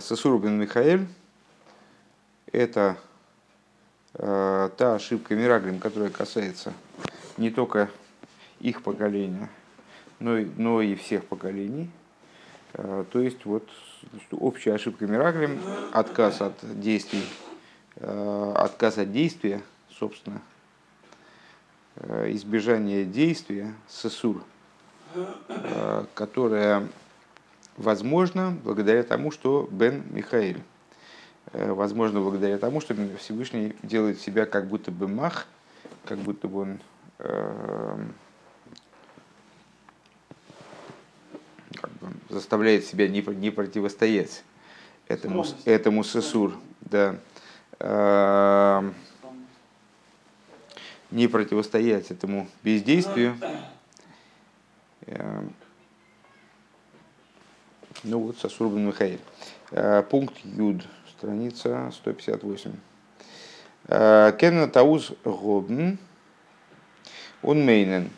Сосур бен Михаэль – это та ошибка Мираглим, которая касается не только их поколения, но и, но и всех поколений. То есть вот общая ошибка Мираглим – отказ от действий, отказ от действия, собственно, избежание действия, сосур, которое возможно благодаря тому, что Бен Михаил. Э, возможно благодаря тому, что Всевышний делает себя как будто бы мах, как будто бы он э, как бы заставляет себя не, не противостоять этому, этому сесур, да, э, не противостоять этому бездействию. Э, ну вот, Сасур бен Михаил. Э, пункт Юд, страница 158. Э, Кенна Тауз Гобн, он мейнен.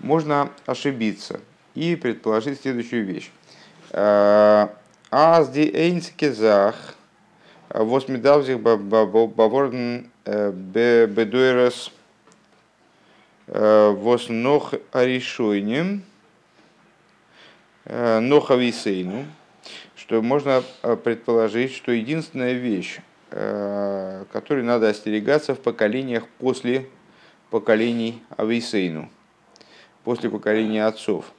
Можно ошибиться и предположить следующую вещь. Э, Аз ди эйнскезах, восмидавзих баворден бедуэрес воснох аришойнем, Э, Нохависейну, что можно э, предположить, что единственная вещь, э, которой надо остерегаться в поколениях после поколений Ависейну, после поколения отцов.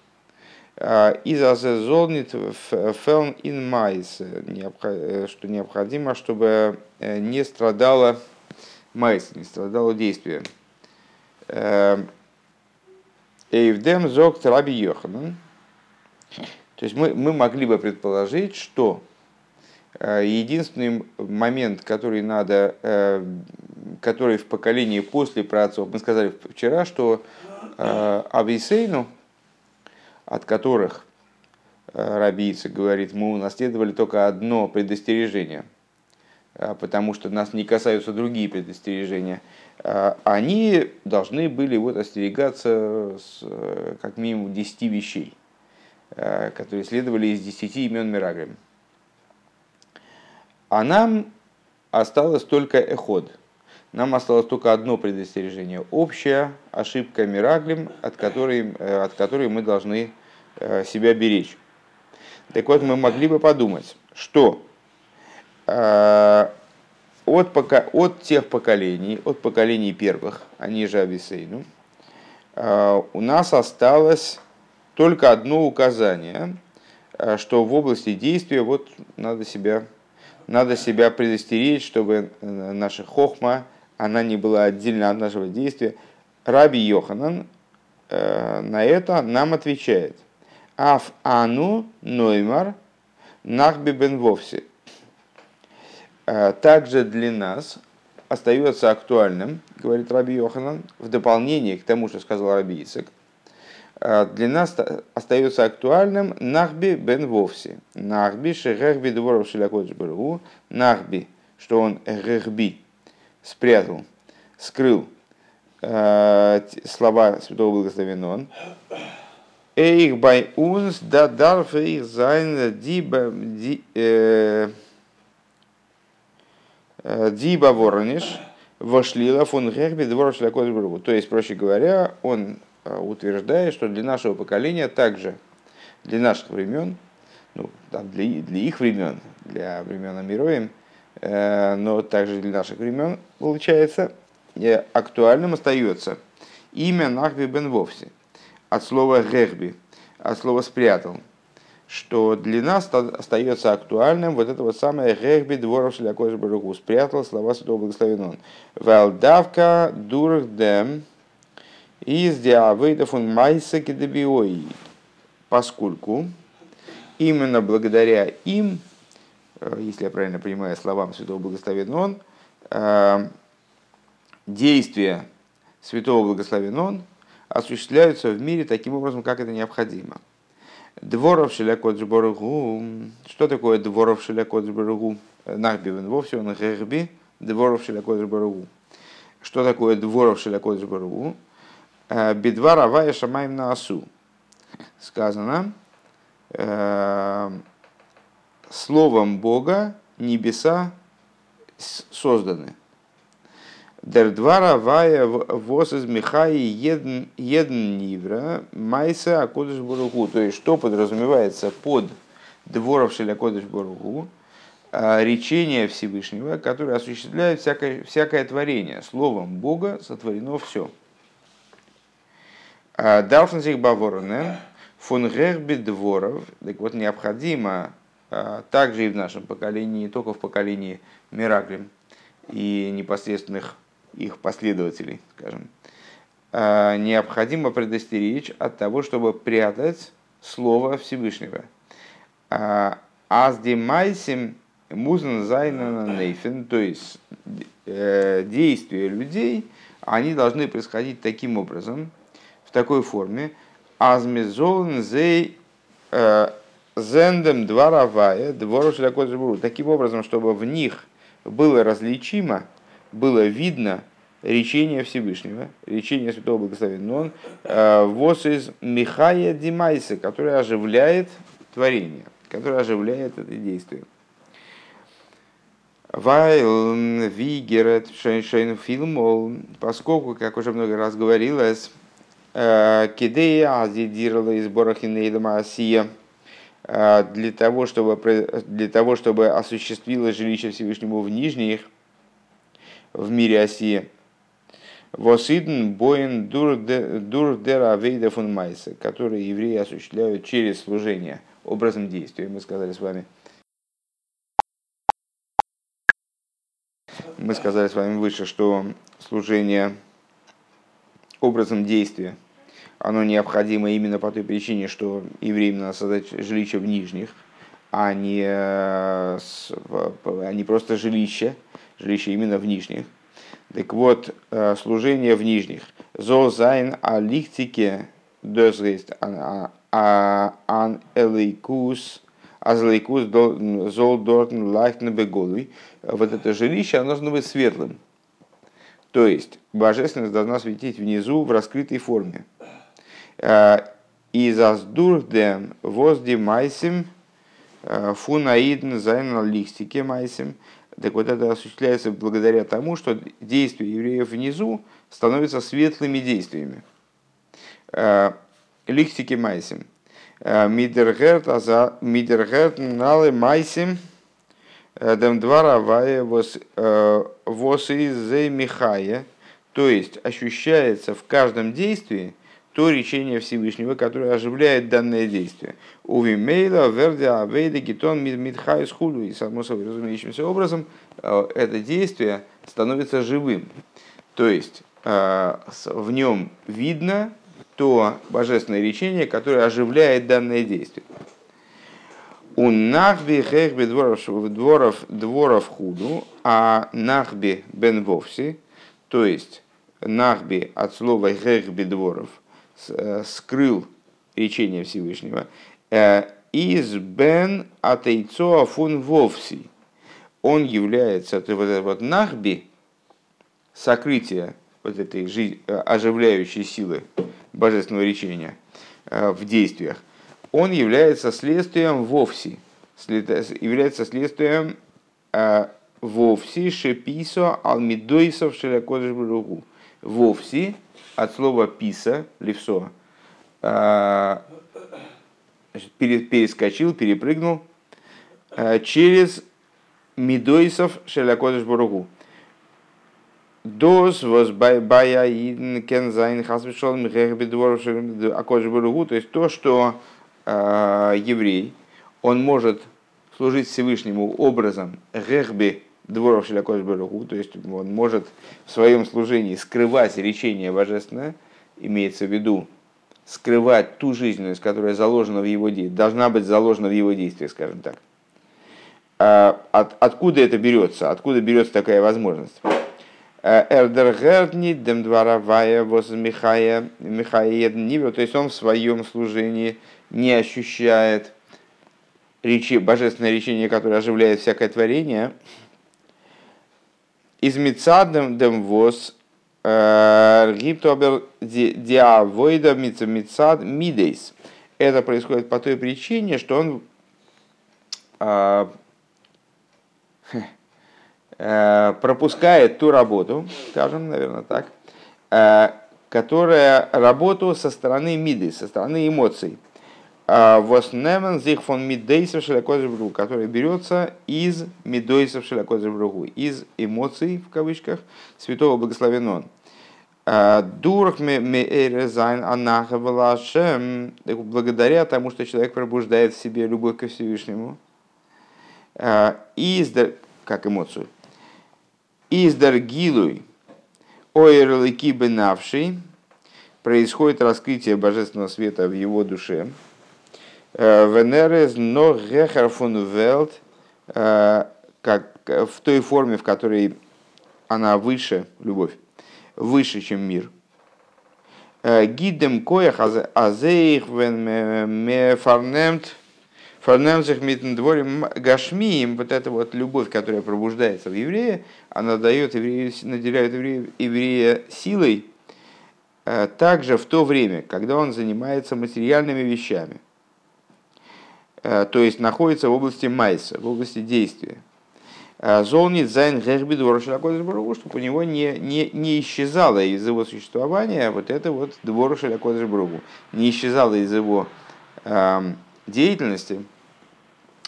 Из азезолнит фелн ин майс, что необходимо, чтобы не страдало майс, не страдало действие. Эйвдем зогт раби Йоханан, то есть мы, мы могли бы предположить, что э, единственный момент, который надо, э, который в поколении после праотцов, мы сказали вчера, что э, Ависейну, от которых Рабийца говорит, мы унаследовали только одно предостережение, потому что нас не касаются другие предостережения, они должны были вот остерегаться с, как минимум 10 вещей. Э, которые следовали из десяти имен Мирагрим. А нам осталось только эход. Нам осталось только одно предостережение. Общая ошибка Мираглим, от которой, э, от которой мы должны э, себя беречь. Так вот, мы могли бы подумать, что от, пока, от тех поколений, от поколений первых, они же Ависейну, у нас осталось только одно указание, э, что в области действия вот надо себя, надо себя предостеречь, чтобы э, наша хохма, она не была отдельно от нашего действия. Раби Йоханан э, на это нам отвечает. Аф ану ноймар нахби бен вовсе. Также для нас остается актуальным, говорит Раби Йоханан, в дополнение к тому, что сказал Раби Э, для нас остается актуальным Нахби бен Вовси. Нахби шерехби дворов шелякодж бару. Нахби, что он рехби, спрятал, скрыл э, слова святого благословенного он. Эйх бай унс да дарф их зайн диба э, диба ворониш вошлила фон рехби дворов шелякодж бару. То есть, проще говоря, он Э, утверждает, что для нашего поколения также, для наших времен, ну, там, для, для их времен, для времен Амироем, э, но также для наших времен, получается, э, актуальным остается имя Нахби бен Вовси, от слова Рехби, от слова спрятал, что для нас остается актуальным вот это вот самое Рехби дворов Шлякош спрятал слова Святого Благословенного. Валдавка дурхдем из диавейдов он майса кедебиои, поскольку именно благодаря им, э, если я правильно понимаю словам Святого Благословенного Он, э, действия Святого Благословенного Он осуществляются в мире таким образом, как это необходимо. Дворов шелякот жборгу. Что такое дворов шелякот жборгу? Нахбивен вовсе он герби. Дворов шелякот жборгу. Что такое дворов шелякот жборгу? Э, Бедва Равая Шамаем на Асу. Сказано, э, словом Бога небеса созданы. Дер двара вая воз из Михаи едн нивра майса акодыш буруху. То есть, что подразумевается под дворов шеля кодыш буруху? Речение Всевышнего, которое осуществляет всякое, всякое творение. Словом Бога сотворено все. דאַרפן זיך באַוואָרענען, פון דבריו. Так вот, необходимо также и в нашем поколении, не только в поколении מרגלים и непосредственных их последователей, скажем, а, необходимо предостеречь от того, чтобы прятать Слово Всевышнего. А, אַז די מעשים מוזן זיין אַן אופן, то есть э, действия людей, они должны происходить таким образом, в такой форме, азмизолн зей э, зендем дворовая, двору таким образом, чтобы в них было различимо было видно речение Всевышнего, речение Святого Благословения. Но он э, воз из Михая Димайса, который оживляет творение, который оживляет это действие. Вайл Вигерет Шейн Фильмол, поскольку, как уже много раз говорилось, Кидея Азидирла из Борахинейда Асия, для того, чтобы, для того, чтобы осуществилось жилище Всевышнему в нижних, в мире Осии. Восидн боин дур дера авейда фун майса, которые евреи осуществляют через служение, образом действия, мы сказали с вами. Мы сказали с вами выше, что служение образом действия, оно необходимо именно по той причине, что евреям надо создать жилище в нижних, а не, а не просто жилище, жилище именно в нижних. Так вот, э, служение в нижних. Зозайн а лихтике дозгейст ан элейкус אַז אלקות זאָל דאָרטן לייכטן. Вот это жилище, оно должно быть светлым. То есть, божественность должна светить внизу в раскрытой форме. Э, איז דאָס דורכדעם וואָס די מעשים э, פון אידן זיינען ליכטיקע מעשים – так вот это осуществляется благодаря тому, что действия евреев внизу становятся светлыми действиями. Э, лихтики майсим. Мидергерт налы майсим дем двара вая вос из михая. То есть ощущается в каждом действии то речение Всевышнего, которое оживляет данное действие. Уви мейла, вердя, авейда, гитон, мидхай, схуду. И само собой разумеющимся образом э, это действие становится живым. То есть э, в нем видно то божественное речение, которое оживляет данное действие. У нахби хехби дворов, дворов, дворов худу, а нахби бен вовси, то есть нахби от слова хехби дворов – Э, скрыл речение Всевышнего. Э, из бен атейцо фун вовси. Он является, вот вот нахби, сокрытие вот этой э, оживляющей силы божественного речения в действиях, он является следствием вовси, является следствием вовси шеписо алмидойсов шелякодыш Вовси от слова писа, левсо, а, перескочил, перепрыгнул а, через Мидойсов Шелякодыш Боругу. Дос воз бая кензайн хасвишол михехбедвор акодыш Боругу. То есть то, что э, еврей, он может служить Всевышнему образом гехби дворов Шелякош Баруху, то есть он может в своем служении скрывать речение божественное, имеется в виду скрывать ту жизненность, которая заложена в его действии, должна быть заложена в его действиях, скажем так. А от, откуда это берется? Откуда берется такая возможность? Эрдергердни демдваравая воз Михая Михая то есть он в своем служении не ощущает речи, божественное речение, которое оживляет всякое творение, из Мицадем дем воз э, диавойда мицад мидейс. Это происходит по той причине, что он пропускает ту работу, скажем, наверное, так, которая работу со стороны миды, со стороны эмоций. Воснемен зих фон мидейсов шелякозебругу, который берется из мидейсов шелякозебругу, из эмоций, в кавычках, святого благословен Дурх меэрезайн анаха благодаря тому, что человек пробуждает в себе любовь ко Всевышнему, из, как эмоцию, из даргилуй ойрлыки бенавший, происходит раскрытие божественного света в его душе, Венерез но гехар фун велт, как в той форме, в которой она выше, любовь, выше, чем мир. Гидем коях азеих вен фарнемт фарнемзих митн дворим гашмием, вот эта вот любовь, которая пробуждается в еврее, она дает еврею, наделяет еврея, еврея силой, также в то время, когда он занимается материальными вещами – Э, то есть находится в области майса, в области действия. Э, Золнит зайн гербид чтобы у него не, не, не исчезало из его существования вот это вот двор Шалякодышбругу, не исчезало из его э, деятельности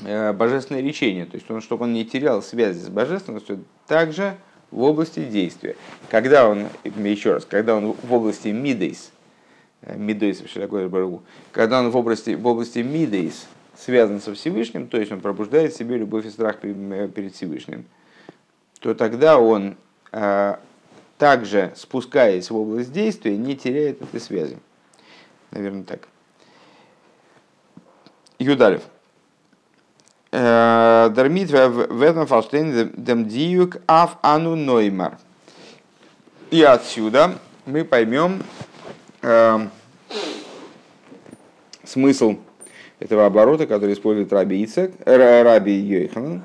э, божественное речение, то есть он, чтобы он не терял связи с божественностью, также в области действия. Когда он, еще раз, когда он в области мидейс, э, мидейс в когда он в области, в области мидейс, связан со Всевышним, то есть он пробуждает в себе любовь и страх перед Всевышним, то тогда он, э, также спускаясь в область действия, не теряет этой связи. Наверное, так. Юдалев. Э, Дармит в этом фалштейн дем диюк аф ану ноймар. И отсюда мы поймем э, смысл этого оборота, который использует Раби Ицек, э, Раби Йойханан.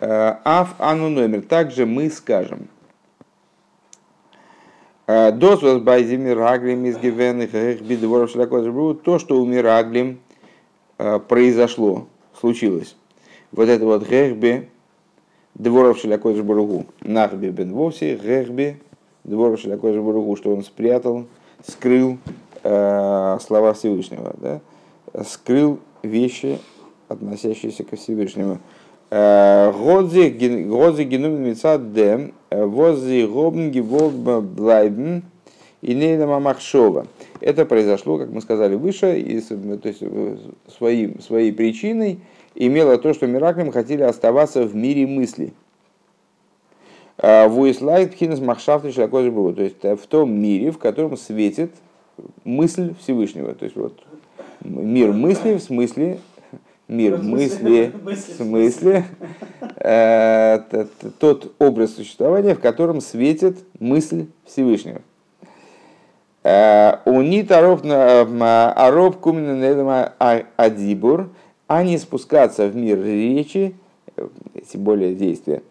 Э, Аф ану номер. Также мы скажем. Э, Дозвос байзи мираглим из гивенных то, что у мираглим произошло, случилось. Вот это вот гехби дворов шелякой жбургу. Нахби бен вовси гехби дворов шелякой жбургу, что он спрятал, скрыл слова Всевышнего. Да? Скрыл вещи, относящиеся ко Всевышнему. Э, Годзи генум мецад дем, э, воззи гобн геволд блайбен и нейна махшова. Это произошло, как мы сказали выше, из, то есть своим, своей причиной имело то, что Мираклем хотели оставаться в мире мысли. Э, Вуислайт хинес махшафты шакой То есть в том мире, в котором светит мысль Всевышнего. То есть вот мир мысли в смысле мир мысли в смысле э, тот образ существования, в котором светит мысль Всевышнего. Э, Унит ароб кумина адибур, а не спускаться в мир речи, тем более действия.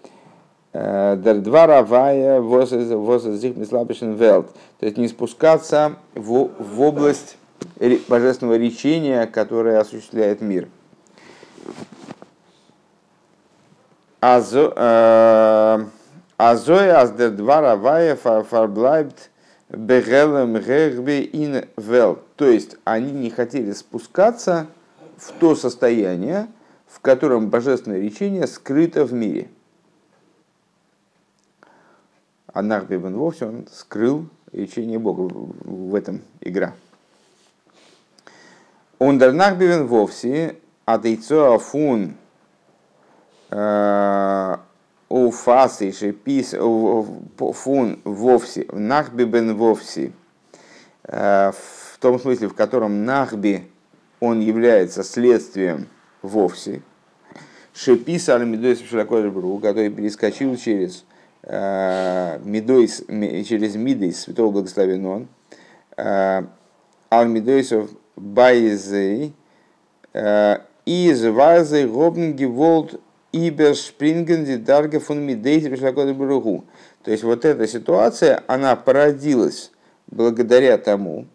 Э, два равая возазих мислабишен велт. То есть не спускаться в, в область божественного речения, которое осуществляет мир. Азой э, аздер два равая фарблайбт бегелем гербе ин вел. То есть они не хотели спускаться в то состояние, в котором божественное речение скрыто в мире. Анах Бебен вовсе он скрыл речение Бога. В этом игра. Ундернах бивен вовсе, а дейцо афун э, у фасы шепис фун вовсе, нахби бен вовсе, э, в том смысле, в котором нахби он является следствием вовсе, шепис аль медойс бру, который перескочил через э, медойс, через мидейс святого благословен аль медойсов Байзей из Вайзей Гобн Геволд Ибершпринген ди Дарге фун Мидейти Бругу. То есть вот эта ситуация, она породилась благодаря тому,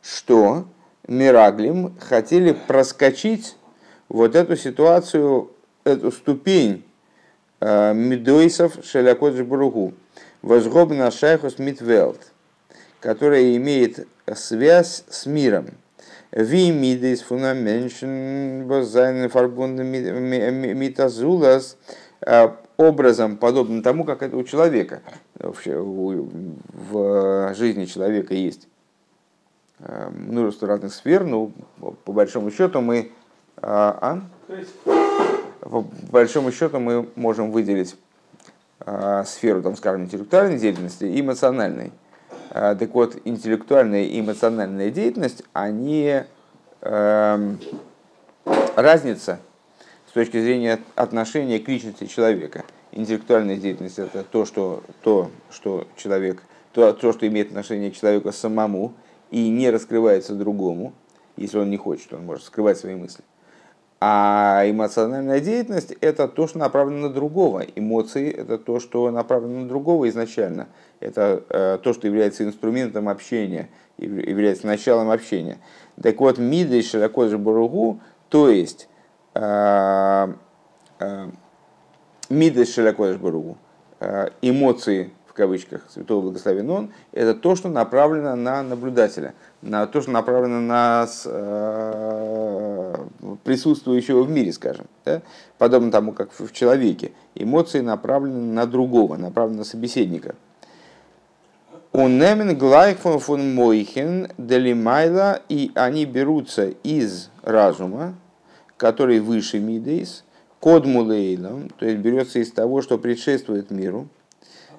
что Мираглим хотели проскочить вот эту ситуацию эту ступень э, Медойсов Шелякодж Буругу, возгобна Шайхус Митвелт, которая имеет связь с миром. Ви мидейс фунаменшен базайн фарбунд митазулас образом, подобным тому, как это у человека. Вообще, в жизни человека есть множество разных сфер, но по большому счету мы... А? По большому счету мы можем выделить сферу, там, скажем, интеллектуальной деятельности и эмоциональной. А, так вот, интеллектуальная и эмоциональная деятельность, они э, разница с точки зрения отношения к личности человека. Интеллектуальная деятельность это то, что, то, что человек, то, то, что имеет отношение к человеку самому и не раскрывается другому, если он не хочет, он может скрывать свои мысли. А эмоциональная деятельность – это то, что направлено на другого. Эмоции – это то, что направлено на другого изначально. Это э, то, что является инструментом общения, является началом общения. Так вот, мида и широко же баругу, то есть э, э, мида широко же баругу, эмоции в кавычках святого благословен он, это то, что направлено на наблюдателя, на то, что направлено на э, присутствующего в мире, скажем. Да? Подобно тому, как в человеке. Эмоции направлены на другого, направлены на собеседника. Унемен глайхфон фон мойхен делимайла, и они берутся из разума, который выше мидейс, код мулейлом, то есть берется из того, что предшествует миру,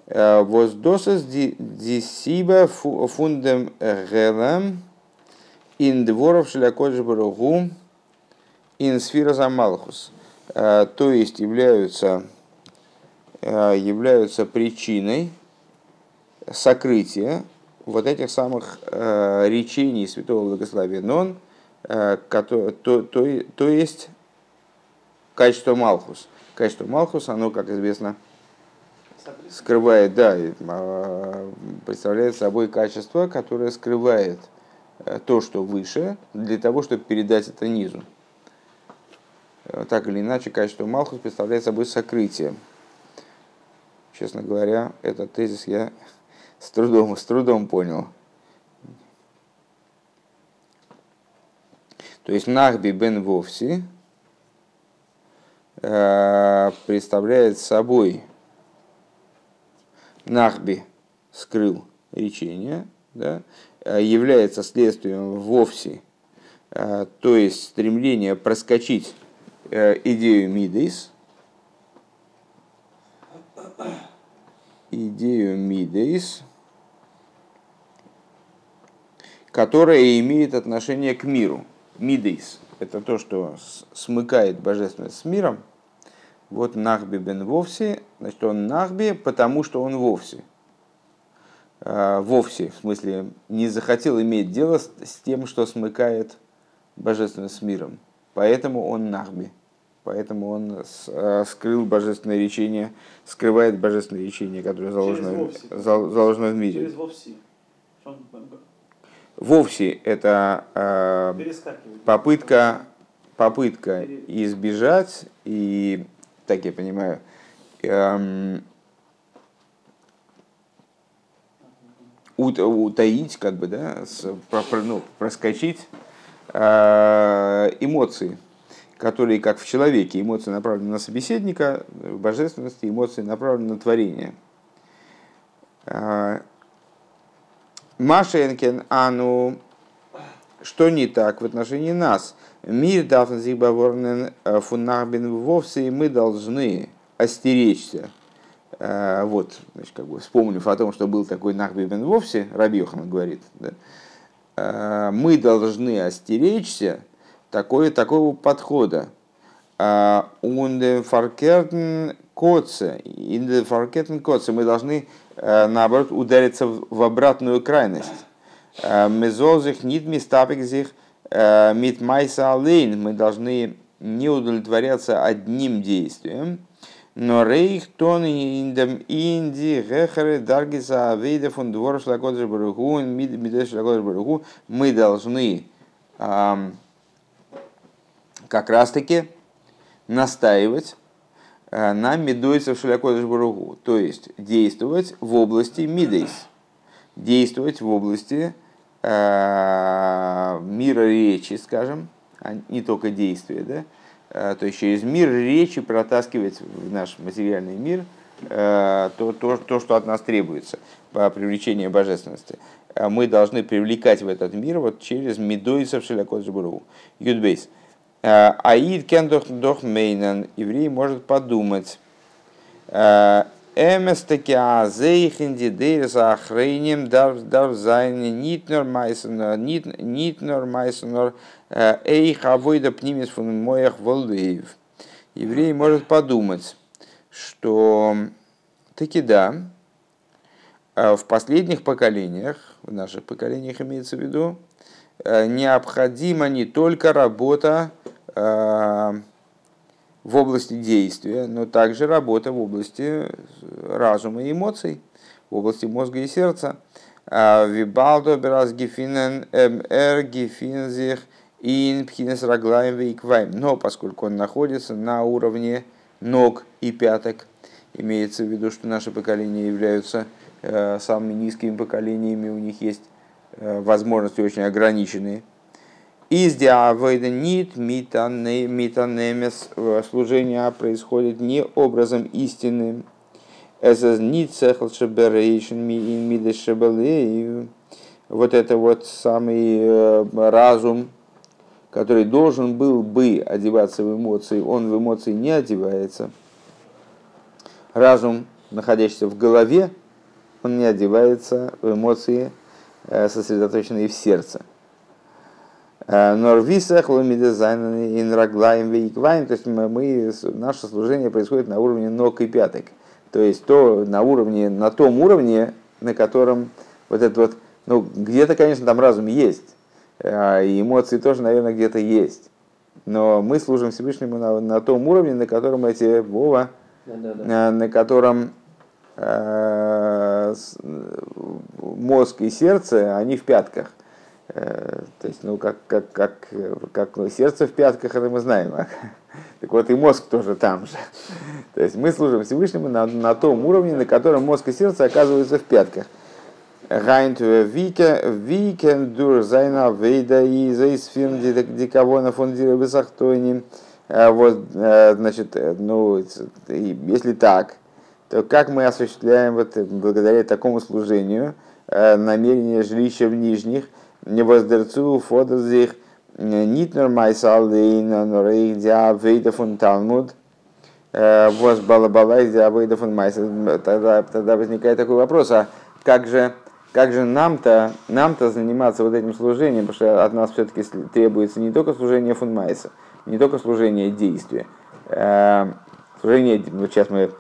воздосас дисиба фундем гелам ин дворов шлякодж баругу ин сфера замалхус. Э, то есть являются, э, являются причиной сокрытия вот этих самых речений святого благословения Нон, то, то, то, то есть качество Малхус. Качество Малхус, оно, как известно, скрывает, да, а, представляет собой качество, которое скрывает э, то, что выше, для того, чтобы передать это низу. Э, так или иначе, качество Малхус представляет собой сокрытие. Честно говоря, этот тезис я с трудом, с трудом понял. То есть Нахби бен Вовси э, представляет собой Нахби скрыл речение, да, э, является следствием вовсе, э, то есть стремление проскочить э, идею Мидейс, идею Мидейс, которая имеет отношение к миру. Мидейс – это то, что смыкает божественность с миром – вот Нахби бен Вовси, значит, он Нахби, потому что он Вовси. А, вовсе, в смысле, не захотел иметь дело с, с тем, что смыкает божественность с миром. Поэтому он Нахби. Поэтому он а, скрыл божественное речение, скрывает божественное речение, которое заложено, заложено в мире. Через Вовси. Вовси это э, попытка, попытка избежать и так я понимаю, эм, утаить, как бы, да, ну, проскочить э, эмоции, которые, как в человеке, эмоции направлены на собеседника, в божественности эмоции направлены на творение. Э, Машенкен, ану, что не так в отношении нас? Мир дафн зигбаворнен э, фуннахбен вовсе, и мы должны остеречься. Э, вот, значит, как бы вспомнив о том, что был такой Нахбен вовсе, Рабьехан говорит, да, э, мы должны остеречься такой, такого подхода. Ундефаркертен коце, индефаркертен коце, мы должны, наоборот, удариться в обратную крайность. Мезозих нит мистапик мит майса алейн, мы должны не удовлетворяться одним действием, но рейх тон индем инди гехаре даргиса авейда фон двор шлакодж баруху мидеш шлакодж баруху мы должны как раз таки настаивать на медойцев шалякодыш буругу, то есть действовать в области мидейс, действовать в области э, мира речи, скажем, а не только действия, да, э, то есть через мир речи протаскивать в наш материальный мир э, то, то, то, что от нас требуется по привлечению божественности. Мы должны привлекать в этот мир вот через медойцев шалякодыш буругу. Юдбейс. Аид кендох дох мейнен. Еврей может подумать. Эместеки азейхинди дейрс ахрейним дарв зайни нитнор майсенор нитнор майсенор эйх авойда пнимис фун моях волдеев. Еврей может подумать, что таки да, в последних поколениях, в наших поколениях имеется в виду, необходима не только работа в области действия, но также работа в области разума и эмоций, в области мозга и сердца. Вибалдо бераз гефинен эр гефинзих ин пхинес раглаем вейквайм. Но поскольку он находится на уровне ног и пяток, имеется в виду, что наши поколения являются самыми низкими поколениями, у них есть возможности очень ограниченные – из диавойда нит митанемес служение происходит не образом истинным. Это нит цехлшеберейшн мидешебелей. Вот это вот самый э, разум, который должен был бы одеваться в эмоции, он в эмоции не одевается. Разум, находящийся в голове, он не одевается в эмоции, э, сосредоточенные в сердце. Норвисах, ломидезайн, инраглаем, вейкваем. То есть мы, мы, наше служение происходит на уровне ног и пяток. То есть то на уровне, на том уровне, на котором вот это вот, ну, где-то, конечно, там разум есть, а, и эмоции тоже, наверное, где-то есть. Но мы служим Всевышнему на, на том уровне, на котором эти Вова, да, да, да. На, на котором э, мозг и сердце, они в пятках. Э, то есть, ну, как, как, как, как ну, сердце в пятках, это мы знаем. Так вот, и мозг тоже там же. То есть, мы служим Всевышнему на, на том уровне, на котором мозг и сердце оказываются в пятках. Э, вот, э, значит, ну, если так, то как мы осуществляем вот, благодаря такому служению намерение жилища в нижних – не воздерцу фодерзих нитнер майсалдейна норейх диа вейда фун талмуд. Воз балабалай диа вейда фун Тогда, тогда возникает такой вопрос, а как же, как же нам-то нам -то заниматься вот этим служением, потому что от нас все-таки требуется не только служение фунмайса, не только служение действия. Служение, вот сейчас мы,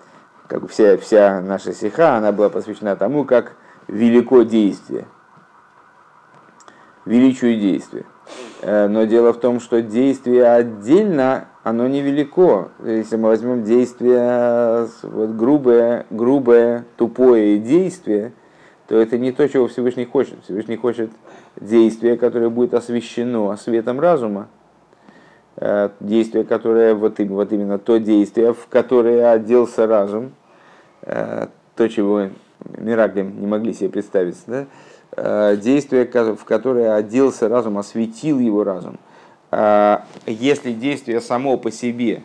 как вся, вся наша сиха, она была посвящена тому, как велико действие величию действия. Э, но дело в том, что действие отдельно, оно невелико. Если мы возьмем действие, вот грубое, грубое, тупое действие, то это не то, чего Всевышний хочет. Всевышний хочет действие, которое будет освещено светом разума. Э, действие, которое, вот, вот именно то действие, в которое оделся разум, э, то, чего Мираглем не могли себе представить, да? Э, действие, в которое оделся разум, осветил его разум. А если действие само по себе,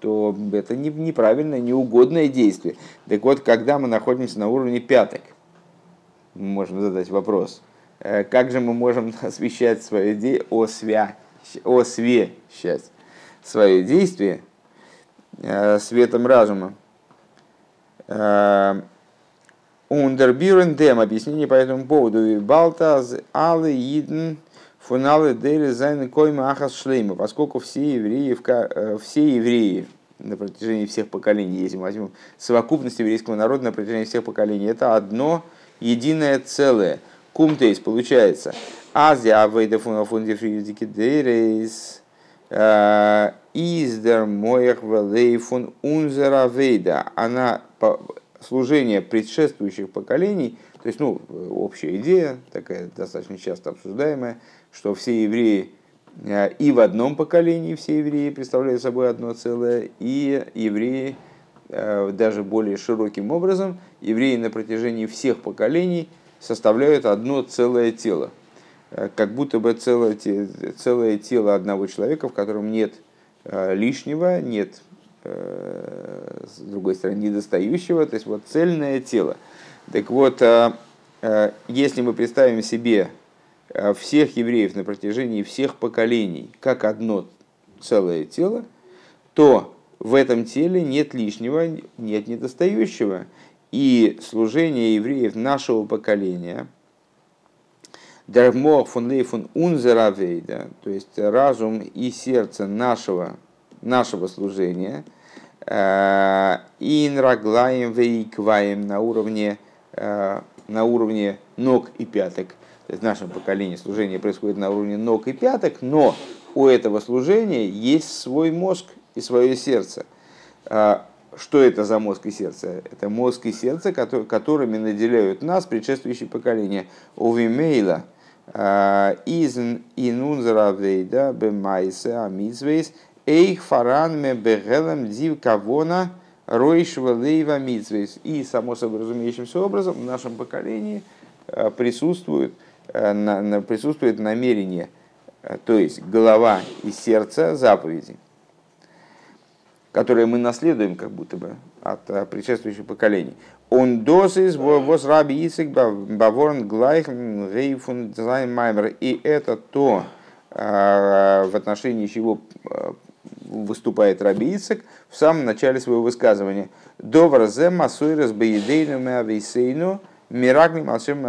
то это неправильное, неугодное действие. Так вот, когда мы находимся на уровне пяток, мы можем задать вопрос, э, как же мы можем освещать свое действие, освя, освещать свое действие э, светом разума? Ундербюрен дем. Объяснение по этому поводу. Балтаз алы иден фуналы дели зайны койма ахас шлейма. Поскольку все евреи, э, все евреи на протяжении всех поколений, если мы возьмем совокупность еврейского народа на протяжении всех поколений, это одно единое целое. Кумтейс получается. Азия авейда фунди фридики дейрейс. Э, Издер моях велей фун унзера вейда. Она служение предшествующих поколений, то есть, ну, общая идея, такая достаточно часто обсуждаемая, что все евреи э, и в одном поколении все евреи представляют собой одно целое, и евреи даже более широким образом, евреи на протяжении всех поколений составляют одно целое тело. Как будто бы целое, целое тело одного человека, в котором нет лишнего, нет, с другой стороны, недостающего, то есть вот цельное тело. Так вот, если мы представим себе всех евреев на протяжении всех поколений как одно целое тело, то в этом теле нет лишнего, нет недостающего. И служение евреев нашего поколения, Дармох фон Лейфун Унзеравейда, то есть разум и сердце нашего, нашего служения, э, Инраглаем вейкваем на уровне, э, на уровне ног и пяток. То есть в нашем поколении служение происходит на уровне ног и пяток, но у этого служения есть свой мозг и свое сердце. А, что это за мозг и сердце? Это мозг и сердце, которыми наделяют нас предшествующие поколения. Увимейла а, из инунзаравейда бемайсе амизвейс эйх фаранме бегелем див кавона ройшва лейва. И, само собой разумеющимся образом, в нашем поколении а, присутствует, присутствует намерение – Э, то есть голова и сердце заповеди, которые мы наследуем как будто бы от э, предшествующих поколений. Он досис воз раби Исик баворн глайх рейфун маймер. И это то, э, в отношении чего выступает Раби Ицек в самом начале своего высказывания. Довар зе масуирас баедейну меавейсейну мираглим алшем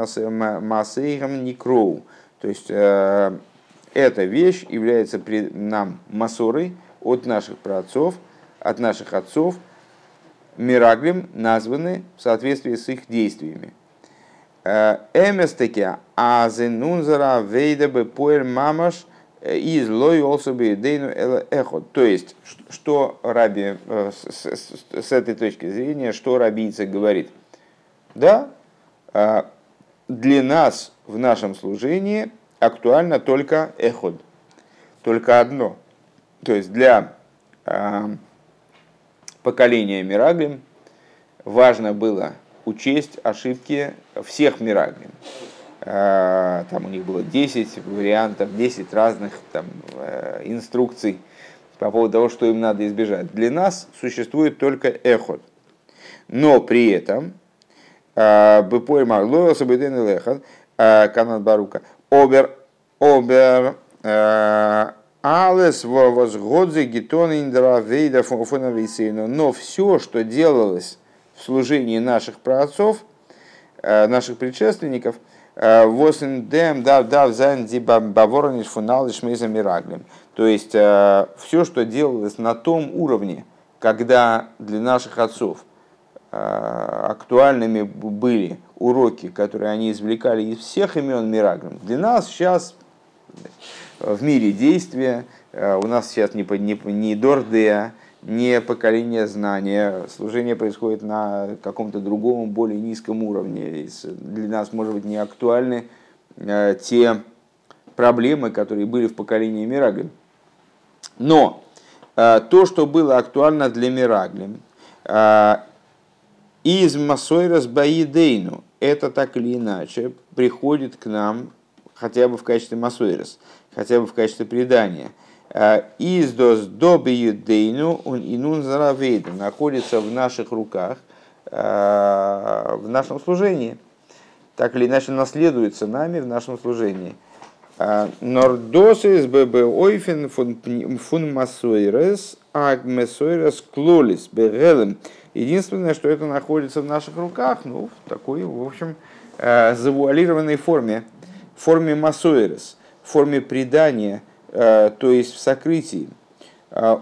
масейхам никроу. То есть эта вещь является нам масорой от наших праотцов, от наших отцов, мираглем названы в соответствии с их действиями. Э, Эместеке азенунзара вейда бы поэль мамаш э, из лой олсоби дейну эхот. То есть, что раби э, с этой точки зрения, что рабийца говорит? Да, для нас в нашем служении – актуально только эход, только одно. То есть для э, поколения Мираглим важно было учесть ошибки всех Мираглим. Э, там у них было 10 вариантов, 10 разных там, э, инструкций по поводу того, что им надо избежать. Для нас существует только эход. Но при этом Бепой Марло, Сабиден Лехад, Канат Барука, Обер, обер, алес возгодзе гетон индравейда фоновейсейну. Но все, что делалось в служении наших праотцов, э, наших предшественников, э, восендем дав дав занди баворониш фуналиш мейза мираглем. То есть все, что делалось на том уровне, когда для наших отцов актуальными были уроки, которые они извлекали из всех имен Мираглим, для нас сейчас в мире действия, э, у нас сейчас не, не, не Дордея, не поколение знания, служение происходит на каком-то другом, более низком уровне. Для нас, может быть, не актуальны э, те проблемы, которые были в поколении Мираглим. Но э, то, что было актуально для Мираглим, из Масойрас Баидейну, это так или иначе приходит к нам хотя бы в качестве Масойрас, хотя бы в качестве предания. А, Издос доби юдейну он инун заравейду находится в наших руках, а, в нашем служении. Так или иначе наследуется нами в нашем служении. А, Нордосис ББ ойфен фун масойрес агмесойрес клолис бегелем Единственное, что это находится в наших руках, ну, в такой, в общем, э, завуалированной форме, форме масуэрес, в форме предания, э, то есть в сокрытии.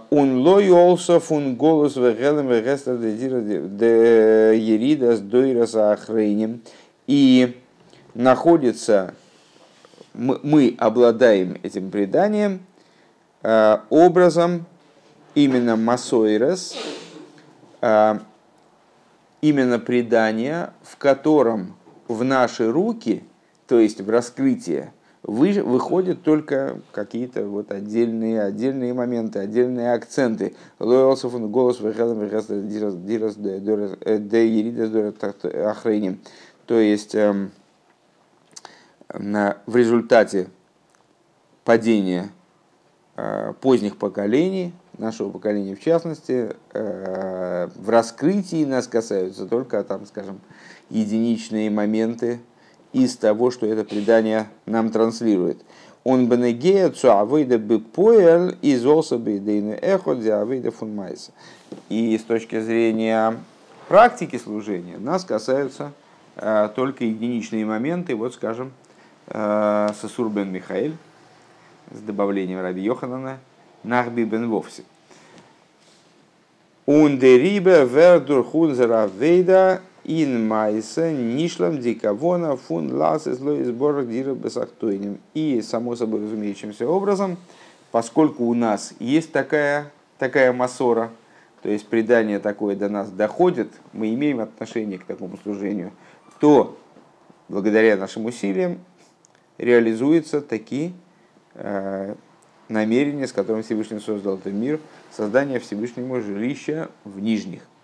Он лой олсо фун голос вегелем вегестер де еридас дойраса ахрейнем. И находится, мы обладаем этим преданием э, образом именно масойрес, а, именно предание, в котором в наши руки, то есть в раскрытие, вы, выходят только какие-то вот отдельные, отдельные моменты, отдельные акценты. голос То есть эм, на, в результате падения э, поздних поколений, нашего поколения в частности, э, в раскрытии нас касаются только, там, скажем, единичные моменты из того, что это предание нам транслирует. Он бенегея цуавейда бы поэл из особейдейна эхо диавейда фунмайса. И с точки зрения практики служения нас касаются э, только единичные моменты, вот скажем, э, Сасур бен Михаил, с добавлением Раби Йоханана, Нахби бен Вовси. Ундерибе вердур хунзера вейда ин майса нишлам дикавона фун лас из борг дира бесахтойним. И, само собой разумеющимся образом, поскольку у нас есть такая, такая массора, то есть предание такое до нас доходит, мы имеем отношение к такому служению, то благодаря нашим усилиям реализуются такие э, намерения, с которым Всевышний создал этот мир, создание Всевышнему жилища в нижних –